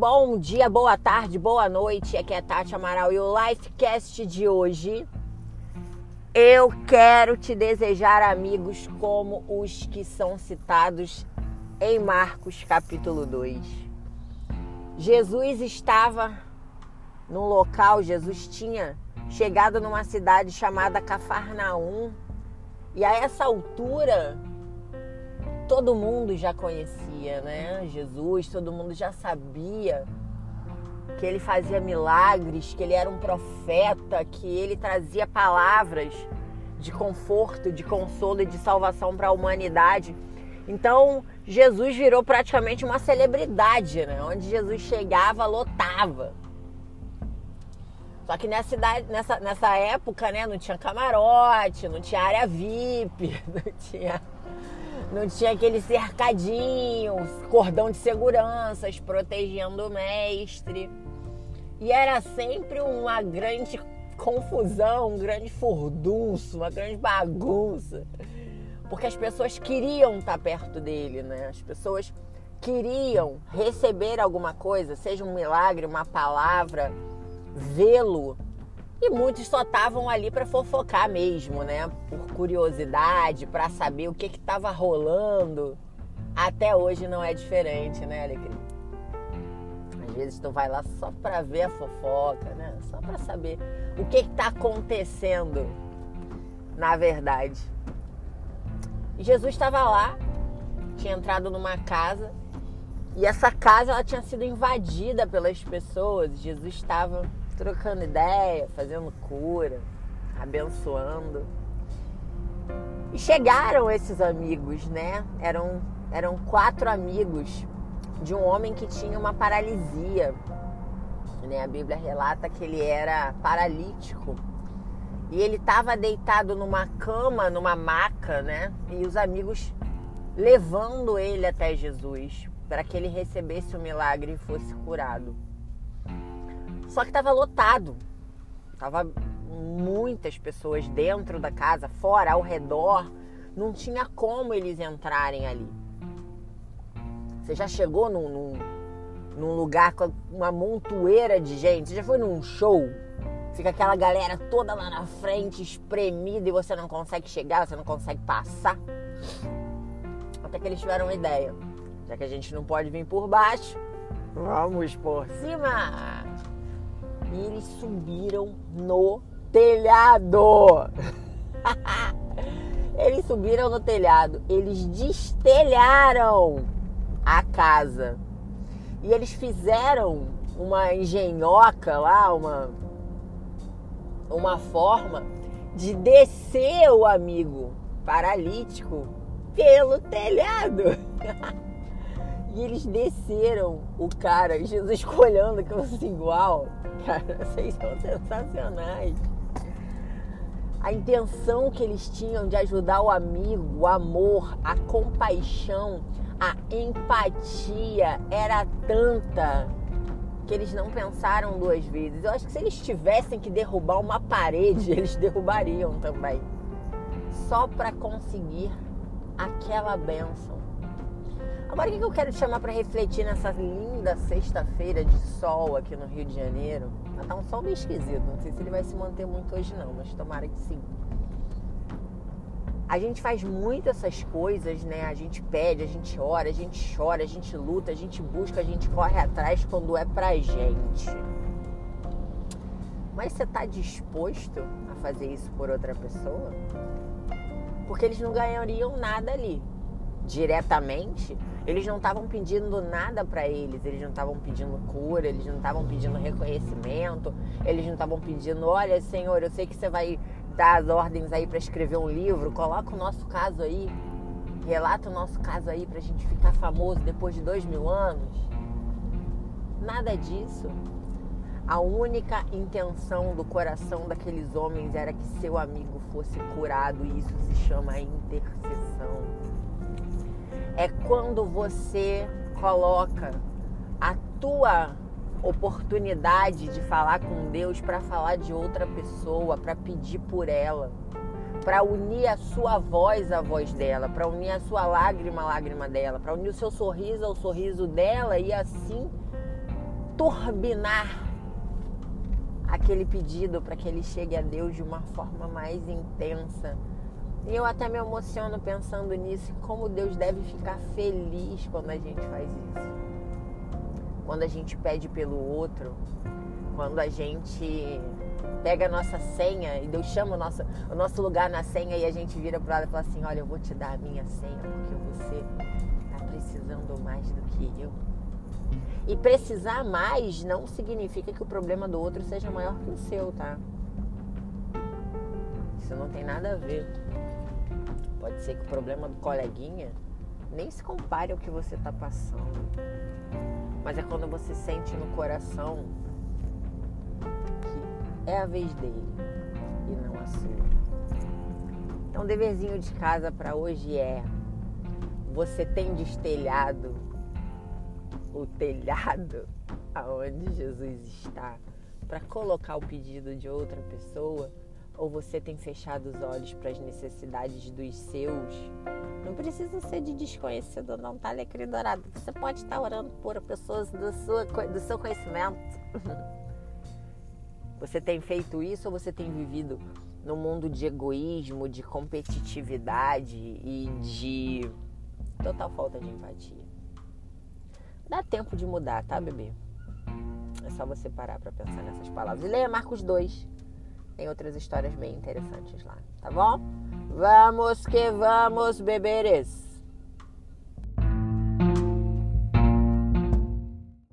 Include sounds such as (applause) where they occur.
Bom dia, boa tarde, boa noite. Aqui é Tati Amaral e o Lifecast de hoje. Eu quero te desejar amigos como os que são citados em Marcos capítulo 2. Jesus estava num local, Jesus tinha chegado numa cidade chamada Cafarnaum. E a essa altura, todo mundo já conhecia, né? Jesus, todo mundo já sabia que ele fazia milagres, que ele era um profeta, que ele trazia palavras de conforto, de consolo e de salvação para a humanidade. Então, Jesus virou praticamente uma celebridade, né? Onde Jesus chegava, lotava. Só que nessa, nessa, nessa época, né, não tinha camarote, não tinha área VIP, (laughs) não tinha, não tinha aquele cercadinho, cordão de seguranças protegendo o mestre. E era sempre uma grande confusão, um grande furdunço, uma grande bagunça. Porque as pessoas queriam estar perto dele, né? As pessoas queriam receber alguma coisa, seja um milagre, uma palavra, vê-lo. E muitos só estavam ali para fofocar mesmo, né? Por curiosidade, para saber o que estava rolando. Até hoje não é diferente, né, Alecrim? Às vezes tu vai lá só para ver a fofoca, né? Só para saber o que está acontecendo na verdade. E Jesus estava lá, tinha entrado numa casa e essa casa ela tinha sido invadida pelas pessoas. Jesus estava trocando ideia, fazendo cura, abençoando. E chegaram esses amigos, né? Eram, eram quatro amigos de um homem que tinha uma paralisia. Né? A Bíblia relata que ele era paralítico. E ele estava deitado numa cama, numa maca, né? E os amigos levando ele até Jesus para que ele recebesse o milagre e fosse curado. Só que estava lotado. Tava muitas pessoas dentro da casa, fora, ao redor. Não tinha como eles entrarem ali. Você já chegou num, num, num lugar com uma montoeira de gente? Você já foi num show? Fica aquela galera toda lá na frente, espremida, e você não consegue chegar, você não consegue passar. Até que eles tiveram uma ideia. Já que a gente não pode vir por baixo, vamos por cima! E eles subiram no telhado. (laughs) eles subiram no telhado. Eles destelharam a casa. E eles fizeram uma engenhoca lá, uma, uma forma de descer o amigo paralítico pelo telhado. (laughs) e eles desceram o cara, Jesus (laughs) olhando que fosse igual. Cara, vocês são sensacionais. A intenção que eles tinham de ajudar o amigo, o amor, a compaixão, a empatia era tanta que eles não pensaram duas vezes. Eu acho que se eles tivessem que derrubar uma parede, (laughs) eles derrubariam também. Só para conseguir aquela bênção. Agora, o que eu quero te chamar para refletir nessa linda sexta-feira de sol aqui no Rio de Janeiro? Tá um sol meio esquisito, não sei se ele vai se manter muito hoje não, mas tomara que sim. A gente faz muito essas coisas, né? A gente pede, a gente ora, a gente chora, a gente luta, a gente busca, a gente corre atrás quando é pra gente. Mas você tá disposto a fazer isso por outra pessoa? Porque eles não ganhariam nada ali diretamente, eles não estavam pedindo nada para eles, eles não estavam pedindo cura, eles não estavam pedindo reconhecimento, eles não estavam pedindo, olha, Senhor, eu sei que você vai dar as ordens aí para escrever um livro, coloca o nosso caso aí, relata o nosso caso aí para a gente ficar famoso depois de dois mil anos. Nada disso. A única intenção do coração daqueles homens era que seu amigo fosse curado e isso se chama intercessão é quando você coloca a tua oportunidade de falar com Deus para falar de outra pessoa, para pedir por ela, para unir a sua voz à voz dela, para unir a sua lágrima à lágrima dela, para unir o seu sorriso ao sorriso dela e assim turbinar aquele pedido para que ele chegue a Deus de uma forma mais intensa. E eu até me emociono pensando nisso, como Deus deve ficar feliz quando a gente faz isso. Quando a gente pede pelo outro, quando a gente pega a nossa senha e Deus chama o nosso, o nosso lugar na senha e a gente vira para lado e fala assim: Olha, eu vou te dar a minha senha porque você está precisando mais do que eu. E precisar mais não significa que o problema do outro seja maior que o seu, tá? Isso não tem nada a ver. Pode ser que o problema do coleguinha nem se compare ao que você está passando. Mas é quando você sente no coração que é a vez dele e não a sua. Então, deverzinho de casa para hoje é: você tem destelhado o telhado aonde Jesus está para colocar o pedido de outra pessoa? Ou você tem fechado os olhos para as necessidades dos seus? Não precisa ser de desconhecido, não, tá, Alecrim Dourado? Você pode estar orando por pessoas do, do seu conhecimento. (laughs) Você tem feito isso ou você tem vivido no mundo de egoísmo, de competitividade e de total falta de empatia? Dá tempo de mudar, tá, bebê? É só você parar para pensar nessas palavras. E leia Marcos 2. Tem outras histórias bem interessantes lá, tá bom? Vamos que vamos, beberes!